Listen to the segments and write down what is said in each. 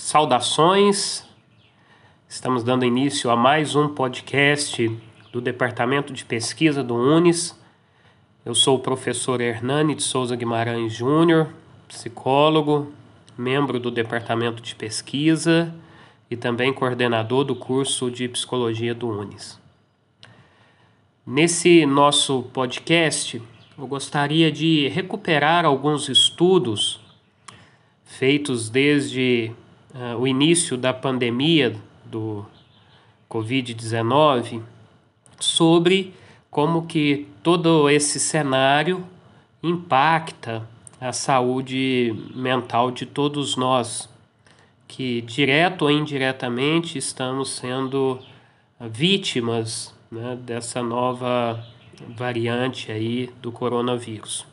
Saudações, estamos dando início a mais um podcast do Departamento de Pesquisa do UNES. Eu sou o professor Hernani de Souza Guimarães Júnior, psicólogo, membro do Departamento de Pesquisa e também coordenador do curso de Psicologia do UNES. Nesse nosso podcast, eu gostaria de recuperar alguns estudos feitos desde uh, o início da pandemia do Covid-19 sobre como que todo esse cenário impacta a saúde mental de todos nós, que direto ou indiretamente estamos sendo vítimas né, dessa nova variante aí do coronavírus.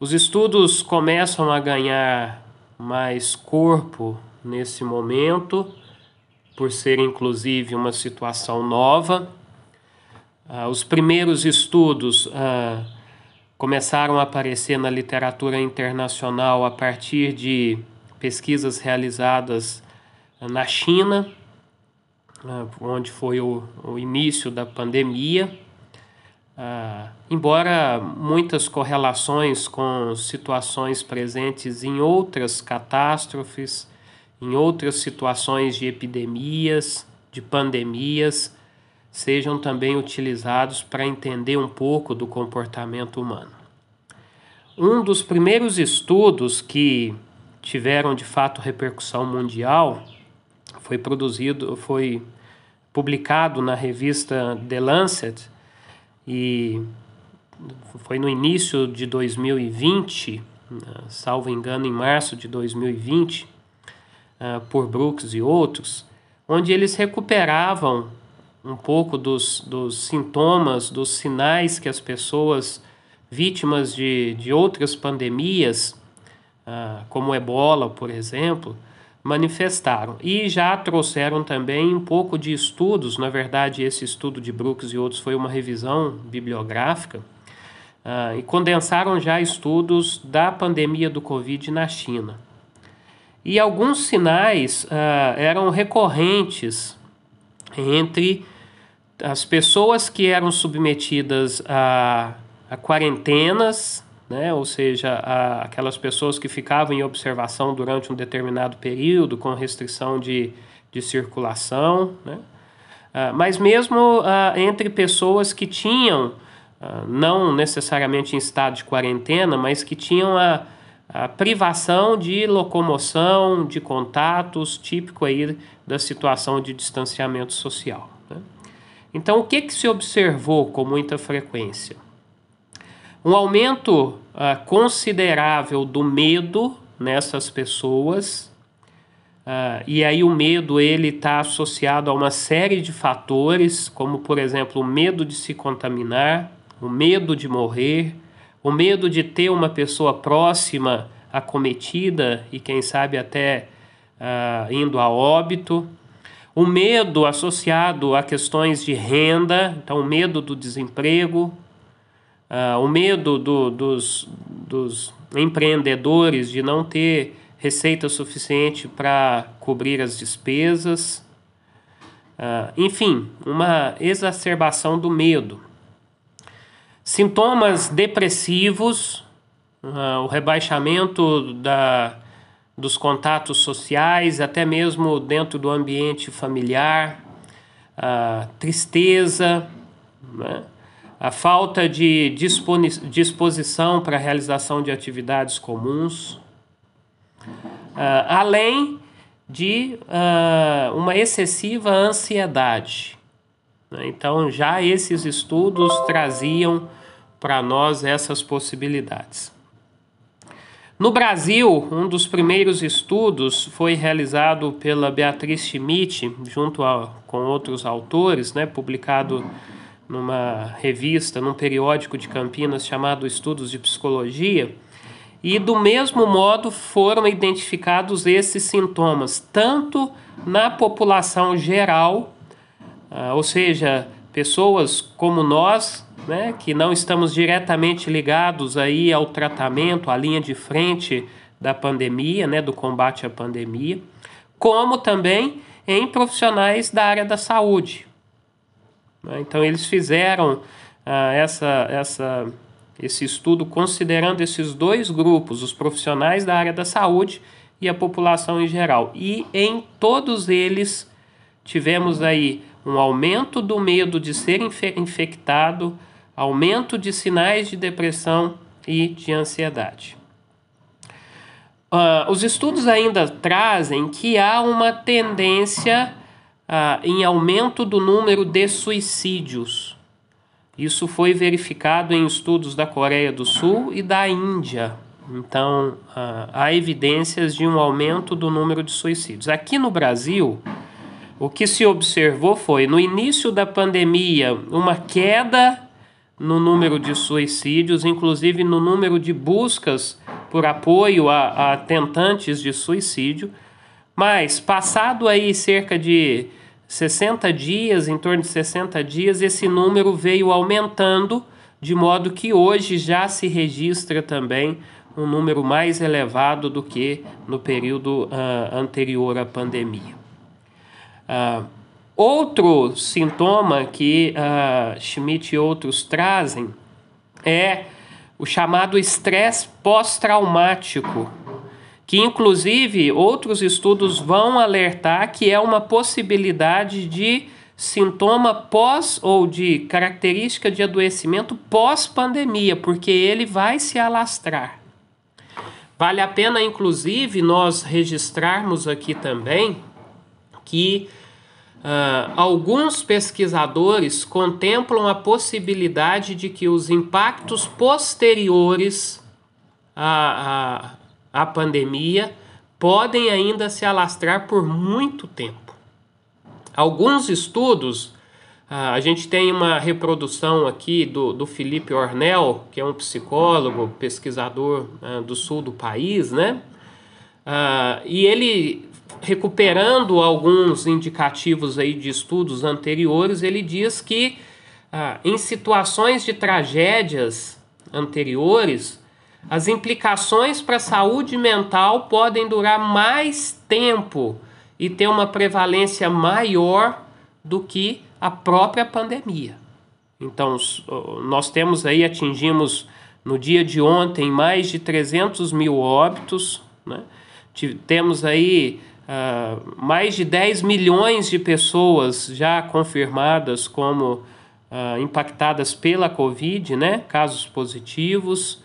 Os estudos começam a ganhar mais corpo nesse momento, por ser inclusive uma situação nova. Ah, os primeiros estudos ah, começaram a aparecer na literatura internacional a partir de pesquisas realizadas na China, ah, onde foi o, o início da pandemia. Ah, embora muitas correlações com situações presentes em outras catástrofes em outras situações de epidemias, de pandemias, sejam também utilizados para entender um pouco do comportamento humano. Um dos primeiros estudos que tiveram de fato repercussão mundial foi produzido, foi publicado na revista The Lancet e foi no início de 2020, salvo engano, em março de 2020 uh, por Brooks e outros, onde eles recuperavam um pouco dos, dos sintomas, dos sinais que as pessoas vítimas de, de outras pandemias, uh, como ebola, por exemplo, manifestaram. E já trouxeram também um pouco de estudos, na verdade, esse estudo de Brooks e outros foi uma revisão bibliográfica, uh, e condensaram já estudos da pandemia do Covid na China. E alguns sinais uh, eram recorrentes entre as pessoas que eram submetidas a, a quarentenas, né, ou seja, a, aquelas pessoas que ficavam em observação durante um determinado período com restrição de, de circulação, né, uh, mas mesmo uh, entre pessoas que tinham, não necessariamente em estado de quarentena, mas que tinham a a privação de locomoção, de contatos, típico aí da situação de distanciamento social. Né? Então, o que, que se observou com muita frequência? Um aumento uh, considerável do medo nessas pessoas, uh, e aí o medo ele está associado a uma série de fatores, como por exemplo o medo de se contaminar, o medo de morrer, o medo de ter uma pessoa próxima acometida e quem sabe até uh, indo a óbito, o medo associado a questões de renda, então o medo do desemprego, uh, o medo do, dos, dos empreendedores de não ter receita suficiente para cobrir as despesas, uh, enfim, uma exacerbação do medo. Sintomas depressivos, uh, o rebaixamento da, dos contatos sociais, até mesmo dentro do ambiente familiar, a tristeza, né? a falta de disposição para a realização de atividades comuns, uh, além de uh, uma excessiva ansiedade. Né? Então, já esses estudos traziam para nós essas possibilidades. No Brasil, um dos primeiros estudos foi realizado pela Beatriz Schmidt, junto a, com outros autores, né, publicado numa revista, num periódico de Campinas chamado Estudos de Psicologia. E do mesmo modo foram identificados esses sintomas, tanto na população geral, ah, ou seja, pessoas como nós, né, que não estamos diretamente ligados aí ao tratamento, à linha de frente da pandemia, né, do combate à pandemia, como também em profissionais da área da saúde. Né? Então, eles fizeram ah, essa, essa, esse estudo considerando esses dois grupos, os profissionais da área da saúde e a população em geral. E em todos eles tivemos aí um aumento do medo de ser infectado, aumento de sinais de depressão e de ansiedade. Uh, os estudos ainda trazem que há uma tendência uh, em aumento do número de suicídios. Isso foi verificado em estudos da Coreia do Sul e da Índia. Então, uh, há evidências de um aumento do número de suicídios. Aqui no Brasil, o que se observou foi, no início da pandemia, uma queda no número de suicídios, inclusive no número de buscas por apoio a, a tentantes de suicídio. Mas, passado aí cerca de 60 dias, em torno de 60 dias, esse número veio aumentando, de modo que hoje já se registra também um número mais elevado do que no período uh, anterior à pandemia. Uh, outro sintoma que uh, Schmidt e outros trazem é o chamado estresse pós-traumático, que inclusive outros estudos vão alertar que é uma possibilidade de sintoma pós ou de característica de adoecimento pós-pandemia, porque ele vai se alastrar. Vale a pena, inclusive, nós registrarmos aqui também que uh, alguns pesquisadores contemplam a possibilidade de que os impactos posteriores à, à a pandemia podem ainda se alastrar por muito tempo. Alguns estudos, ah, a gente tem uma reprodução aqui do, do Felipe Ornell, que é um psicólogo, pesquisador ah, do sul do país, né? Ah, e ele, recuperando alguns indicativos aí de estudos anteriores, ele diz que em situações de tragédias anteriores, as implicações para a saúde mental podem durar mais tempo e ter uma prevalência maior do que a própria pandemia. Então, nós temos aí, atingimos no dia de ontem mais de 300 mil óbitos, né? Temos aí uh, mais de 10 milhões de pessoas já confirmadas como uh, impactadas pela Covid, né? casos positivos.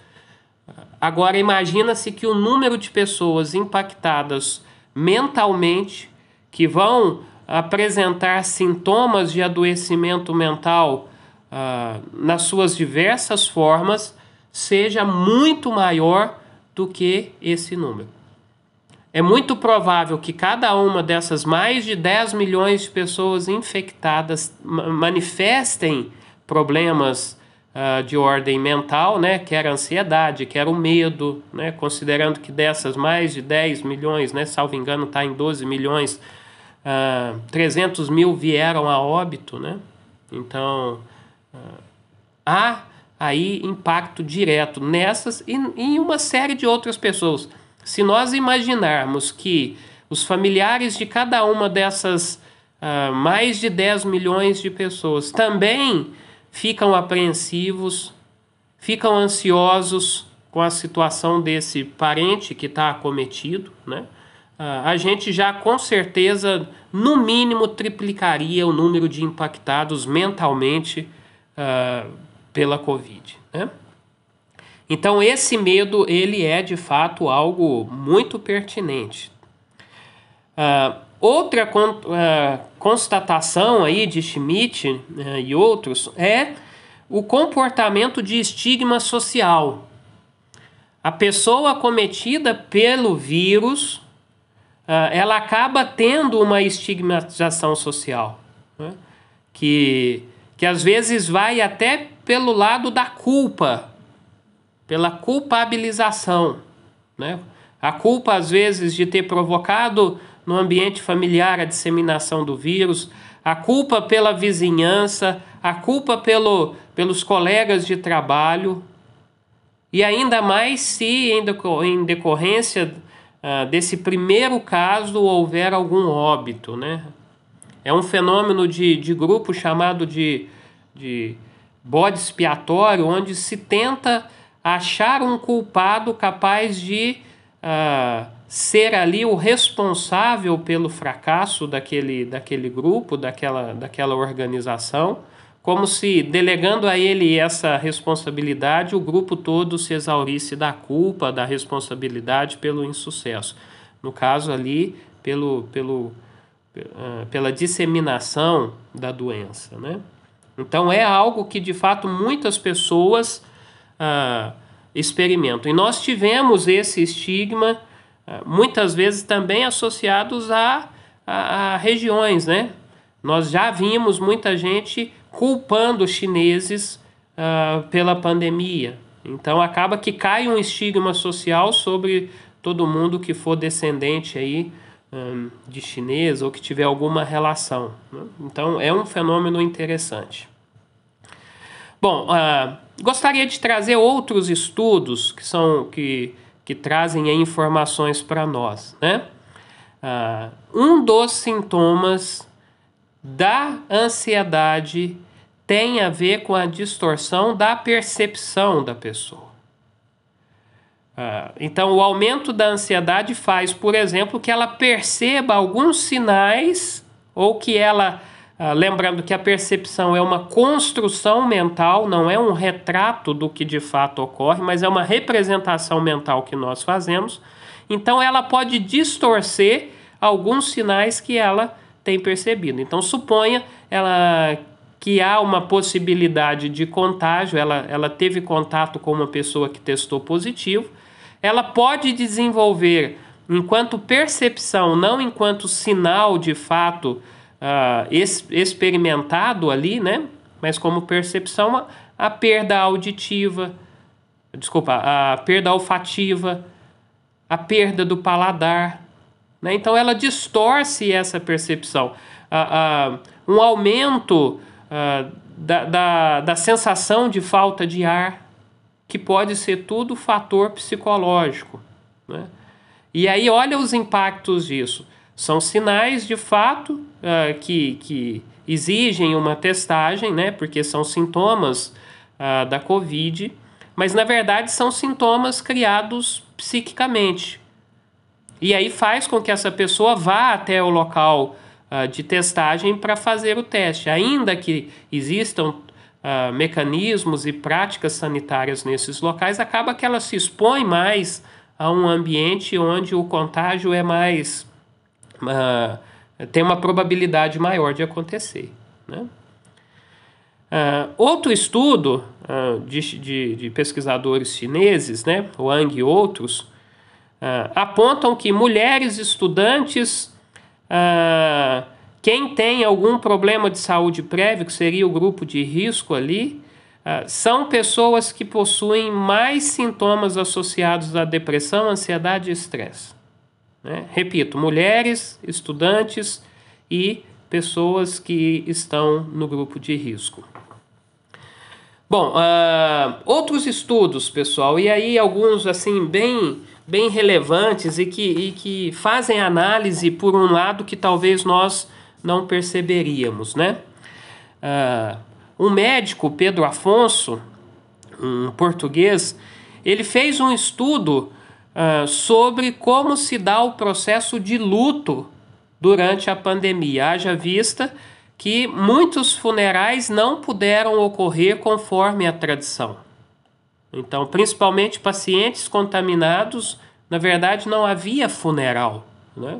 Agora, imagina-se que o número de pessoas impactadas mentalmente que vão apresentar sintomas de adoecimento mental ah, nas suas diversas formas seja muito maior do que esse número. É muito provável que cada uma dessas mais de 10 milhões de pessoas infectadas manifestem problemas uh, de ordem mental, né, quer ansiedade, quer o medo, né, considerando que dessas mais de 10 milhões, né, salvo engano está em 12 milhões, uh, ah, 300 mil vieram a óbito, né, então uh, há aí impacto direto nessas e em uma série de outras pessoas. Se nós imaginarmos que os familiares de cada uma dessas uh, mais de 10 milhões de pessoas também ficam apreensivos, ficam ansiosos com a situação desse parente que está acometido, né? Ah, a gente já com certeza, no mínimo, triplicaria o número de impactados mentalmente uh, pela Covid. Né? Então, esse medo ele é de fato algo muito pertinente. Uh, Outra uh, constatação aí de Schmidt uh, e outros é o comportamento de estigma social. A pessoa cometida pelo vírus, uh, ela acaba tendo uma estigmatização social, né? que, que às vezes vai até pelo lado da culpa, pela culpabilização. Né? A culpa, às vezes, de ter provocado no ambiente familiar a disseminação do vírus, a culpa pela vizinhança, a culpa pelo, pelos colegas de trabalho, e ainda mais se, em decorrência ah, desse primeiro caso houver algum óbito, né? É um fenômeno de, de grupo chamado de, de bode expiatório, onde se tenta achar um culpado capaz de uh, ser ali o responsável pelo fracasso daquele, daquele grupo, daquela, daquela organização, como se delegando a ele essa responsabilidade, o grupo todo se exaurisse da culpa, da responsabilidade pelo insucesso. No caso ali, pelo, pelo, uh, pela disseminação da doença. Né? Então é algo que de fato muitas pessoas uh, experimentam. E nós tivemos esse estigma uh, muitas vezes também associados a, a, a, regiões. Né? Nós já vimos muita gente culpando os chineses uh, pela pandemia. Então acaba que cai um estigma social sobre todo mundo que for descendente aí de chinês ou que tiver alguma relação. Né? Então é um fenômeno interessante. Bom, uh, gostaria de trazer outros estudos que são que, que trazem informações para nós, né? Uh, um dos sintomas da ansiedade tem a ver com a distorção da percepção da pessoa. Ah, então, o aumento da ansiedade faz, por exemplo, que ela perceba alguns sinais ou que ela. Ah, lembrando que a percepção é uma construção mental, não é um retrato do que de fato ocorre, mas é uma representação mental que nós fazemos. Então, ela pode distorcer alguns sinais que ela tem percebido. Então, suponha ela que há uma possibilidade de contágio, ela, ela teve contato com uma pessoa que testou positivo ela pode desenvolver enquanto percepção, não enquanto sinal de fato es experimentado ali, né? Mas como percepção, a, a perda auditiva, desculpa, a perda olfativa, a perda do paladar. Né? Então ela distorce essa percepção. Uh, um aumento da, da, da sensação de falta de ar que pode ser tudo fator psicológico. Né? E aí, olha os impactos disso. São sinais de fato uh, que, que exigem uma testagem, né? porque são sintomas uh, da Covid, mas na verdade são sintomas criados psiquicamente. E aí faz com que essa pessoa vá até o local uh, de testagem para fazer o teste. Ainda que existam uh, mecanismos e práticas sanitárias nesses locais, acaba que ela se expõe mais a um ambiente onde o contágio é mais. Uh, tem uma probabilidade maior de acontecer. Né? Uh, outro estudo uh, de, de, de, pesquisadores chineses, né, Wang e outros, uh, apontam que mulheres estudantes quem tem algum problema de saúde prévio, que seria o grupo de risco ali, são pessoas que possuem mais sintomas associados à depressão, ansiedade e estresse. Né? Repito, mulheres, estudantes e pessoas que estão no grupo de risco. Bom, uh, outros estudos, pessoal, e aí alguns assim bem, bem relevantes e que, e que fazem análise por um lado que talvez nós não perceberíamos, né? Uh, um médico, Pedro Afonso, um português, ele fez um estudo uh, sobre como se dá o processo de luto durante a pandemia. Haja vista que muitos funerais não puderam ocorrer conforme a tradição. Então, principalmente pacientes contaminados, na verdade, não havia funeral. Né?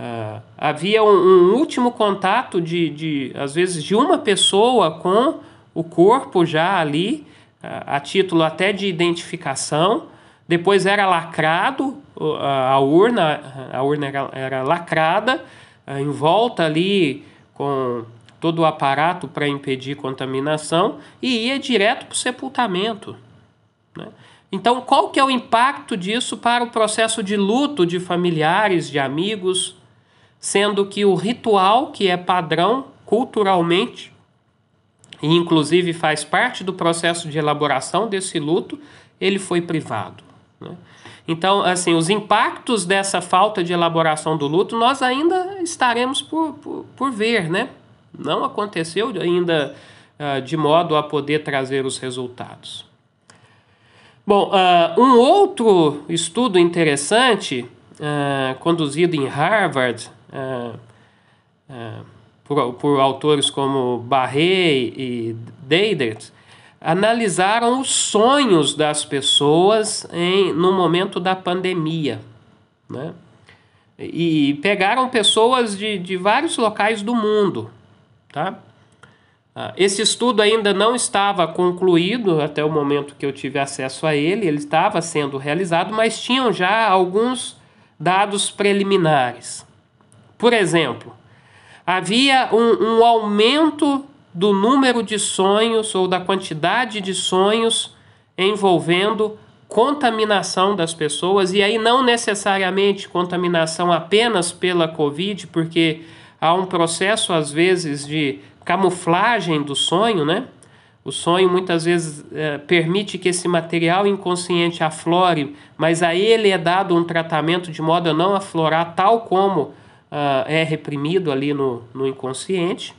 Uh, havia um, um, último contato de, de, às vezes, de uma pessoa com o corpo já ali, uh, a título até de identificação. Depois era lacrado a urna, a urna era, era lacrada, em volta ali com todo o aparato para impedir contaminação e ia direto para o sepultamento. Né? Então, qual que é o impacto disso para o processo de luto de familiares, de amigos, sendo que o ritual, que é padrão culturalmente, e inclusive faz parte do processo de elaboração desse luto, ele foi privado. Né? Então, assim, os impactos dessa falta de elaboração do luto nós ainda estaremos por, por, por ver, né? Não aconteceu ainda uh, de modo a poder trazer os resultados. Bom, uh, um outro estudo interessante, uh, conduzido em Harvard, por, por, autores como Barré e Deidert, analisaram os sonhos das pessoas em, no momento da pandemia. Né? E pegaram pessoas de, de vários locais do mundo. Tá? Ah, esse estudo ainda não estava concluído até o momento que eu tive acesso a ele, ele estava sendo realizado, mas tinham já alguns dados preliminares. Por exemplo, havia um, um aumento do número de sonhos ou da quantidade de sonhos envolvendo contaminação das pessoas, e aí não necessariamente contaminação apenas pela Covid, porque há um processo, às vezes, de camuflagem do sonho, né? O sonho muitas vezes é, permite que esse material inconsciente aflore, mas a ele é dado um tratamento de modo a não aflorar, tal como uh, é reprimido ali no, no inconsciente.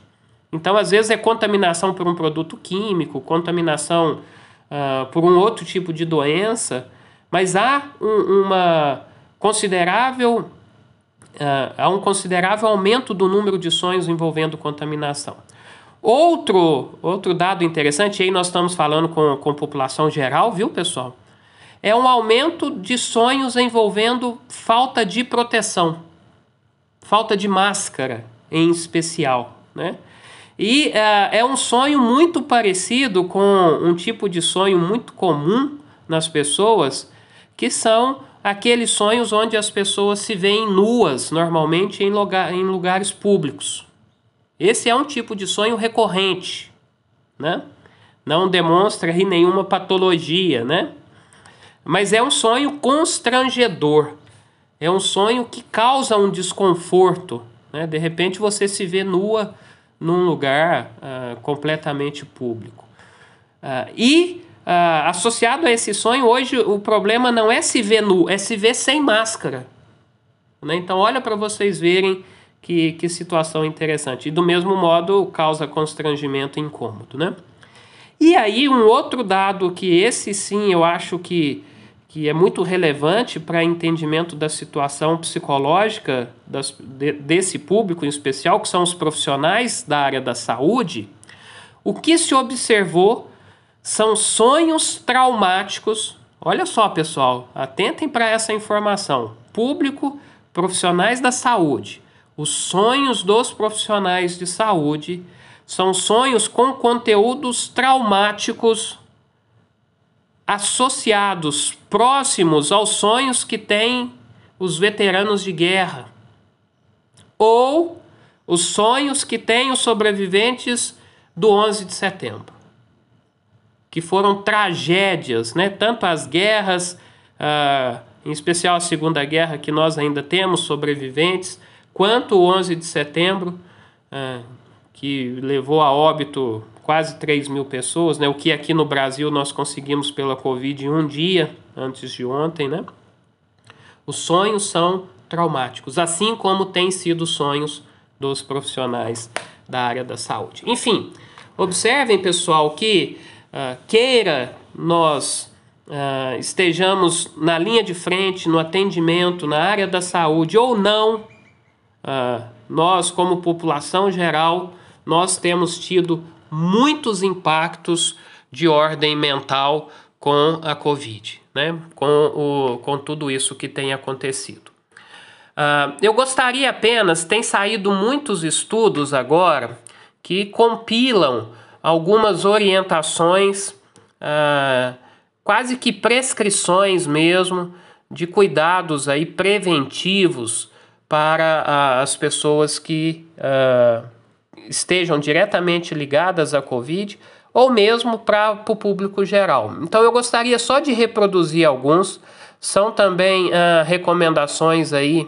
Então, às vezes, é contaminação por um produto químico, contaminação uh, por um outro tipo de doença, mas há um, uma considerável, uh, há um considerável aumento do número de sonhos envolvendo contaminação. Outro, outro dado interessante, aí nós estamos falando com, com população geral, viu, pessoal? É um aumento de sonhos envolvendo falta de proteção, falta de máscara em especial, né? E uh, é um sonho muito parecido com um tipo de sonho muito comum nas pessoas, que são aqueles sonhos onde as pessoas se veem nuas, normalmente em, lugar, em lugares públicos. Esse é um tipo de sonho recorrente, né? Não demonstra nenhuma patologia, né? Mas é um sonho constrangedor. É um sonho que causa um desconforto. Né? De repente você se vê nua num lugar uh, completamente público. Uh, e uh, associado a esse sonho, hoje o problema não é se ver nu, é se ver sem máscara. Né? Então, olha para vocês verem que, que situação interessante. E do mesmo modo, causa constrangimento e incômodo. Né? E aí, um outro dado que esse sim eu acho que que é muito relevante para entendimento da situação psicológica das, de, desse público em especial, que são os profissionais da área da saúde, o que se observou são sonhos traumáticos. Olha só, pessoal, atentem para essa informação. Público, profissionais da saúde. Os sonhos dos profissionais de saúde são sonhos com conteúdos traumáticos associados, próximos aos sonhos que têm os veteranos de guerra, ou os sonhos que têm os sobreviventes do 11 de setembro, que foram tragédias, né? tanto as guerras, ah, em especial a Segunda Guerra, que nós ainda temos sobreviventes, quanto o 11 de setembro, ah, que levou a óbito quase 3 mil pessoas, né? o que aqui no Brasil nós conseguimos pela Covid em um dia, antes de ontem. Né? Os sonhos são traumáticos, assim como têm sido os sonhos dos profissionais da área da saúde. Enfim, observem, pessoal, que uh, queira nós uh, estejamos na linha de frente, no atendimento, na área da saúde ou não, uh, nós, como população geral, nós temos tido muitos impactos de ordem mental com a Covid, né? com, o, com tudo isso que tem acontecido. Uh, eu gostaria apenas, tem saído muitos estudos agora que compilam algumas orientações, uh, quase que prescrições mesmo, de cuidados aí preventivos para uh, as pessoas que estejam diretamente ligadas à Covid ou mesmo para o público geral. Então eu gostaria só de reproduzir alguns. São também uh, recomendações aí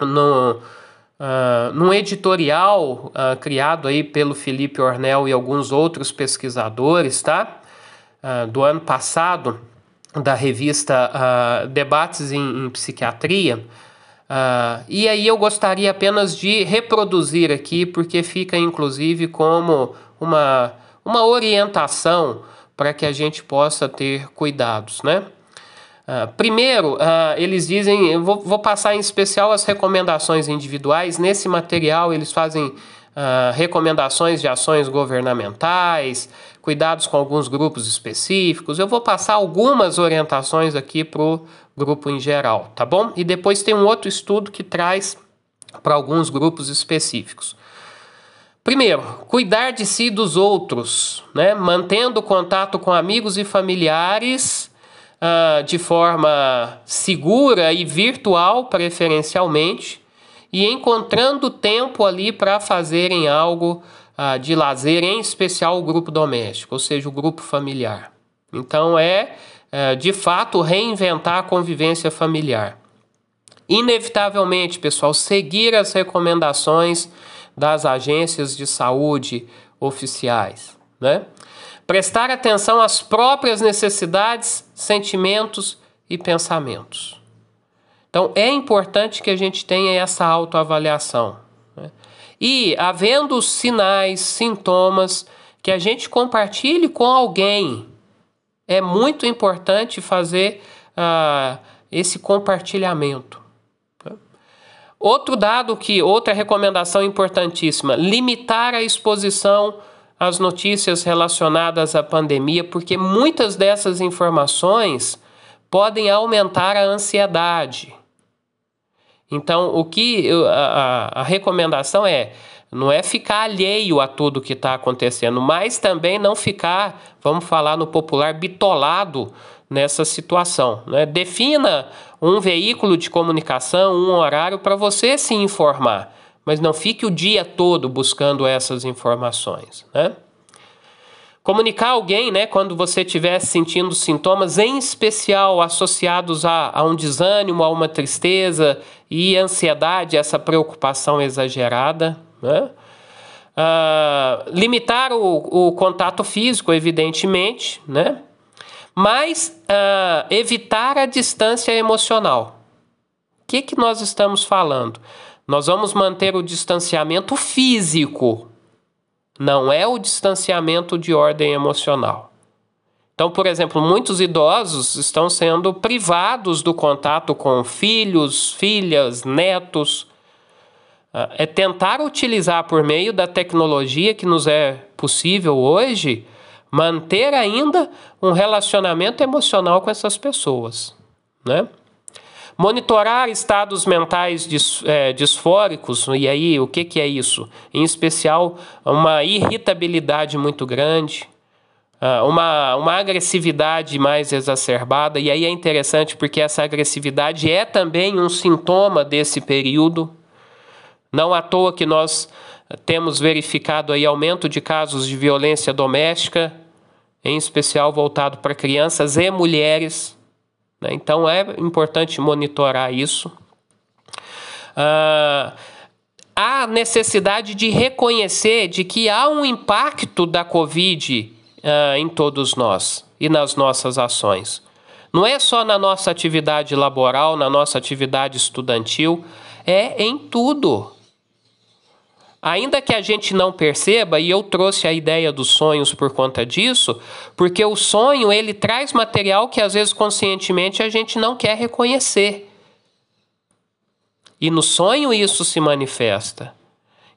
no, uh, num editorial uh, criado aí pelo Felipe Ornel e alguns outros pesquisadores, tá? Uh, do ano passado, da revista Debates em, em Psiquiatria. Uh, e aí eu gostaria apenas de reproduzir aqui, porque fica inclusive como uma, uma orientação para que a gente possa ter cuidados, né? Uh, primeiro, uh, eles dizem, eu vou, vou, passar em especial as recomendações individuais. Nesse material, eles fazem recomendações de ações governamentais, cuidados com alguns grupos específicos. Eu vou passar algumas orientações aqui para o grupo em geral, tá bom? E depois tem um outro estudo que traz para alguns grupos específicos. Primeiro, cuidar de si e dos outros, né? mantendo contato com amigos e familiares uh, de forma segura e virtual, preferencialmente, e encontrando tempo ali para fazerem algo uh, de lazer, em especial o grupo doméstico, ou seja, o grupo familiar. Então, é de fato reinventar a convivência familiar. Inevitavelmente, pessoal, seguir as recomendações das agências de saúde oficiais, né? Prestar atenção às próprias necessidades, sentimentos e pensamentos. Então, é importante que a gente tenha essa autoavaliação. Né? E, havendo sinais, sintomas, que a gente compartilhe com alguém. É muito importante fazer uh, esse compartilhamento. Outro dado que, outra recomendação importantíssima, limitar a exposição as notícias relacionadas à pandemia, porque muitas dessas informações podem aumentar a ansiedade. Então, o que a, a recomendação é não é ficar alheio a tudo que está acontecendo, mas também não ficar, vamos falar no popular, bitolado nessa situação. Né? Defina um veículo de comunicação, um horário para você se informar mas não fique o dia todo buscando essas informações, né? Comunicar alguém, né, quando você estiver sentindo sintomas, em especial associados a, a, um desânimo, a uma tristeza e ansiedade, essa preocupação exagerada, né? Uh, limitar o, o, contato físico, evidentemente, né? Mas uh, evitar a distância emocional. O que, que nós estamos falando? Nós vamos manter o distanciamento físico, não é o distanciamento de ordem emocional. Então, por exemplo, muitos idosos estão sendo privados do contato com filhos, filhas, netos. Ah, é tentar utilizar por meio da tecnologia que nos é possível hoje, manter ainda um relacionamento emocional com essas pessoas, né? Monitorar estados mentais dis, é, disfóricos, e aí o que, que é isso? Em especial, uma irritabilidade muito grande, ah, uma, uma agressividade mais exacerbada, e aí é interessante porque essa agressividade é também um sintoma desse período. Não à toa que nós temos verificado aí aumento de casos de violência doméstica, em especial voltado para crianças e mulheres. Né? Então é importante monitorar isso. Ah, há necessidade de reconhecer de que há um impacto da Covid ah, em todos nós e nas nossas ações. Não é só na nossa atividade laboral, na nossa atividade estudantil, é em tudo. Ainda que a gente não perceba, e eu trouxe a ideia dos sonhos por conta disso, porque o sonho ele traz material que às vezes conscientemente a gente não quer reconhecer. E no sonho isso se manifesta.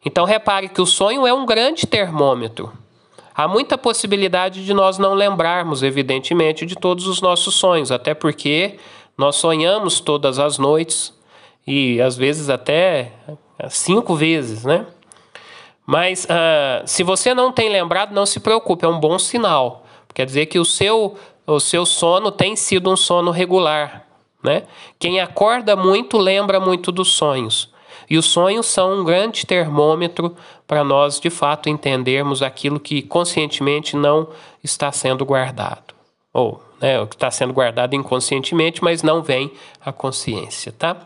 Então repare que o sonho é um grande termômetro. Há muita possibilidade de nós não lembrarmos, evidentemente, de todos os nossos sonhos, até porque nós sonhamos todas as noites e às vezes até cinco vezes, né? Mas uh, se você não tem lembrado, não se preocupe, é um bom sinal. Quer dizer que o seu, o seu sono tem sido um sono regular. Né? Quem acorda muito lembra muito dos sonhos. E os sonhos são um grande termômetro para nós, de fato, entendermos aquilo que conscientemente não está sendo guardado. Ou né, o que está sendo guardado inconscientemente, mas não vem à consciência. Tá?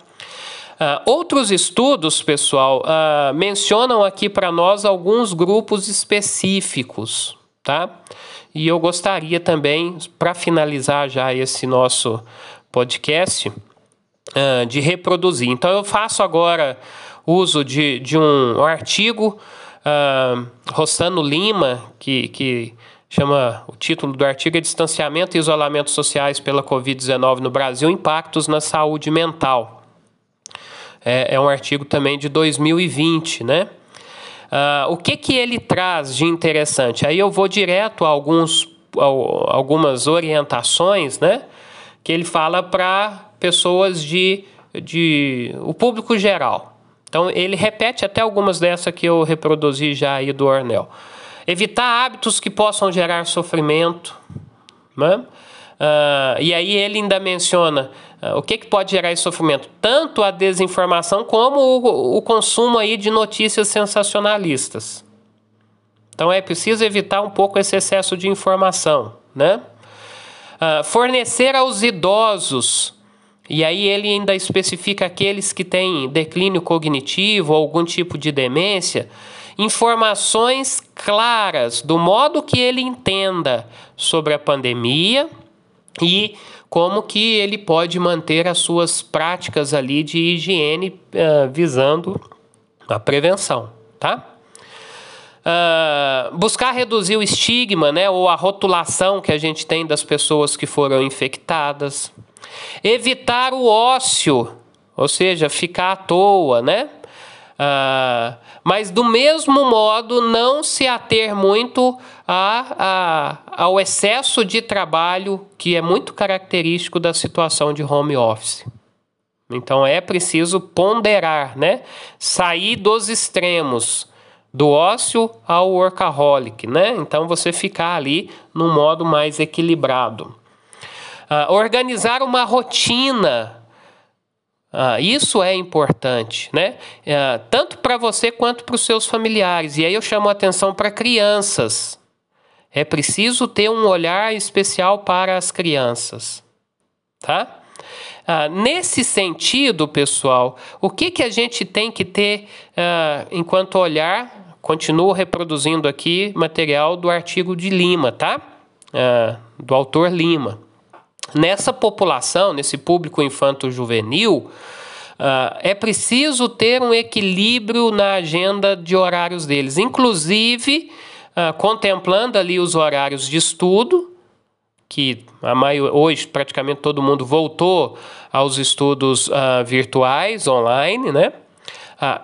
Uh, outros estudos, pessoal, uh, mencionam aqui para nós alguns grupos específicos, tá? E eu gostaria também, para finalizar já esse nosso podcast, uh, de reproduzir. Então eu faço agora uso de, de um artigo, uh, Rossano Lima, que, que chama o título do artigo é Distanciamento e Isolamento Sociais pela Covid-19 no Brasil, Impactos na Saúde Mental. É, é um artigo também de 2020, né? Uh, o que, que ele traz de interessante? Aí eu vou direto a, alguns, a algumas orientações, né? Que ele fala para pessoas de, de. o público geral. Então ele repete até algumas dessas que eu reproduzi já aí do Ornel. Evitar hábitos que possam gerar sofrimento. Né? Uh, e aí ele ainda menciona uh, o que, que pode gerar esse sofrimento? Tanto a desinformação como o, o consumo aí de notícias sensacionalistas. Então é preciso evitar um pouco esse excesso de informação. Né? Uh, fornecer aos idosos e aí ele ainda especifica aqueles que têm declínio cognitivo ou algum tipo de demência, informações claras do modo que ele entenda sobre a pandemia e como que ele pode manter as suas práticas ali de higiene uh, visando a prevenção, tá? Uh, buscar reduzir o estigma, né, ou a rotulação que a gente tem das pessoas que foram infectadas. Evitar o ócio, ou seja, ficar à toa, né? Ah, mas do mesmo modo não se ater muito a, a, ao excesso de trabalho que é muito característico da situação de home office. Então é preciso ponderar, né? Sair dos extremos do ócio ao workaholic, né? Então você ficar ali num modo mais equilibrado. Uh, organizar uma rotina. Uh, isso é importante, né? Uh, tanto para você quanto para os seus familiares. E aí eu chamo a atenção para crianças. É preciso ter um olhar especial para as crianças, tá? nesse sentido, pessoal, o que, que a gente tem que ter enquanto olhar? Continuo reproduzindo aqui material do artigo de Lima, tá? do autor Lima. Nessa população, nesse público infanto-juvenil, Uh, é preciso ter um equilíbrio na agenda de horários deles, inclusive uh, contemplando ali os horários de estudo, que a hoje praticamente todo mundo voltou aos estudos uh, virtuais, online, né?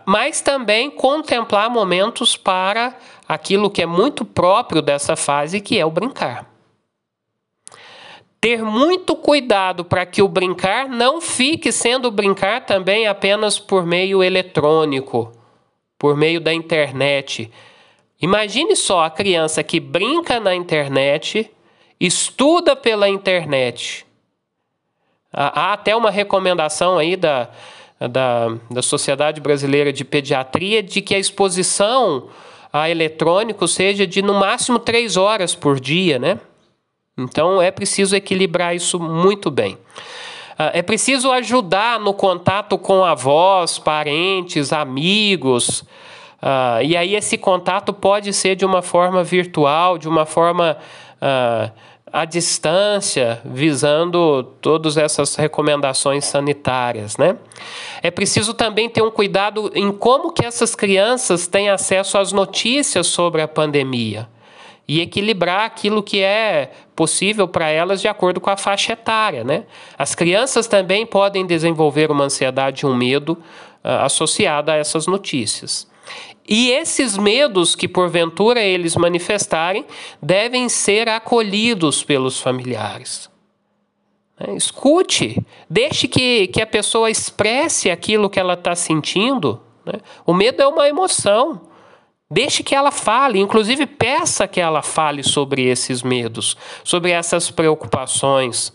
mas também contemplar momentos para aquilo que é muito próprio dessa fase, que é o brincar ter muito cuidado para que o brincar não fique sendo brincar também apenas por meio eletrônico, por meio da internet. Imagine só a criança que brinca na internet, estuda pela internet. Há até uma recomendação aí da, da, da Sociedade Brasileira de Pediatria de que a exposição a eletrônico seja de no máximo três horas por dia, né? Então é preciso equilibrar isso muito bem. Ah, é preciso ajudar no contato com avós, parentes, amigos. Uh, e aí esse contato pode ser de uma forma virtual, de uma forma uh, à distância, visando todas essas recomendações sanitárias, né? É preciso também ter um cuidado em como que essas crianças têm acesso às notícias sobre a pandemia e equilibrar aquilo que é possível para elas de acordo com a faixa etária. Né? As crianças também podem desenvolver uma ansiedade um medo uh, associado a essas notícias. E esses medos que porventura eles manifestarem devem ser acolhidos pelos familiares. Né? Escute, deixe que, que a pessoa expresse aquilo que ela está sentindo. Né? O medo é uma emoção. Deixe que ela fale, inclusive peça que ela fale sobre esses medos, sobre essas preocupações.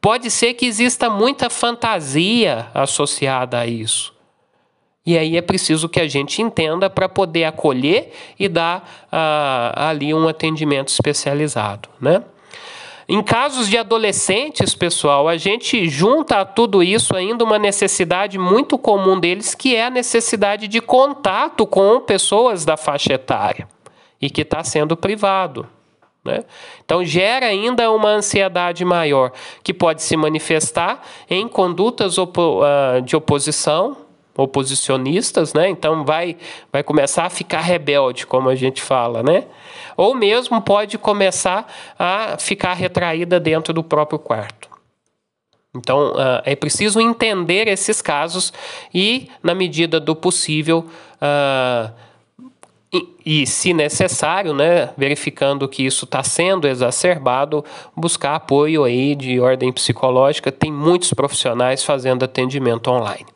Pode ser que exista muita fantasia associada a isso. E aí é preciso que a gente entenda para poder acolher e dar uh, ali um atendimento especializado, né? Em casos de adolescentes, pessoal, a gente junta a tudo isso ainda uma necessidade muito comum deles, que é a necessidade de contato com pessoas da faixa etária e que está sendo privado. Né? Então, gera ainda uma ansiedade maior, que pode se manifestar em condutas uh, de oposição, oposicionistas, né? Então vai vai começar a ficar rebelde, como a gente fala, né? Ou mesmo pode começar a ficar retraída dentro do próprio quarto. Então uh, é preciso entender esses casos e, na medida do possível, uh, e, e, se necessário, né, verificando que isso está sendo exacerbado, buscar apoio aí de ordem psicológica. Tem muitos profissionais fazendo atendimento online.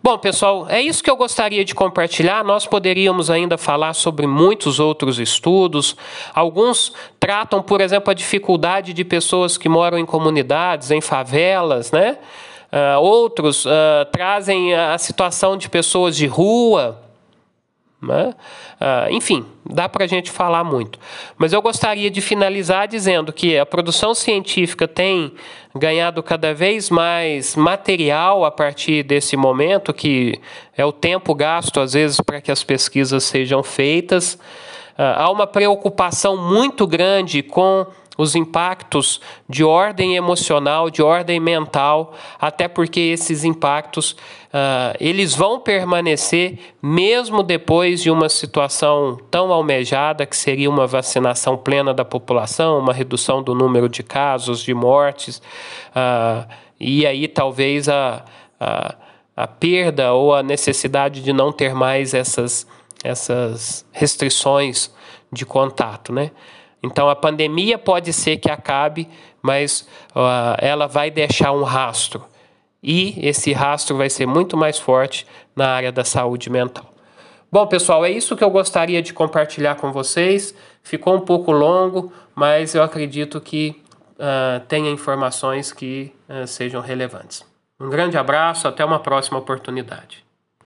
Bom, pessoal, é isso que eu gostaria de compartilhar. Nós poderíamos ainda falar sobre muitos outros estudos. Alguns tratam, por exemplo, a dificuldade de pessoas que moram em comunidades, em favelas, né? Uh, outros uh, trazem a situação de pessoas de rua, né? Uh, enfim, dá para a gente falar muito. Mas eu gostaria de finalizar dizendo que a produção científica tem ganhado cada vez mais material a partir desse momento, que é o tempo gasto, às vezes, para que as pesquisas sejam feitas. Uh, há uma preocupação muito grande com os impactos de ordem emocional, de ordem mental, até porque esses impactos uh, eles vão permanecer mesmo depois de uma situação tão almejada que seria uma vacinação plena da população, uma redução do número de casos, de mortes, uh, e aí talvez a, a, a perda ou a necessidade de não ter mais essas, essas restrições de contato, né? Então a pandemia pode ser que acabe, mas uh, ela vai deixar um rastro. E esse rastro vai ser muito mais forte na área da saúde mental. Bom, pessoal, é isso que eu gostaria de compartilhar com vocês. Ficou um pouco longo, mas eu acredito que uh, tenha informações que uh, sejam relevantes. Um grande abraço, até uma próxima oportunidade.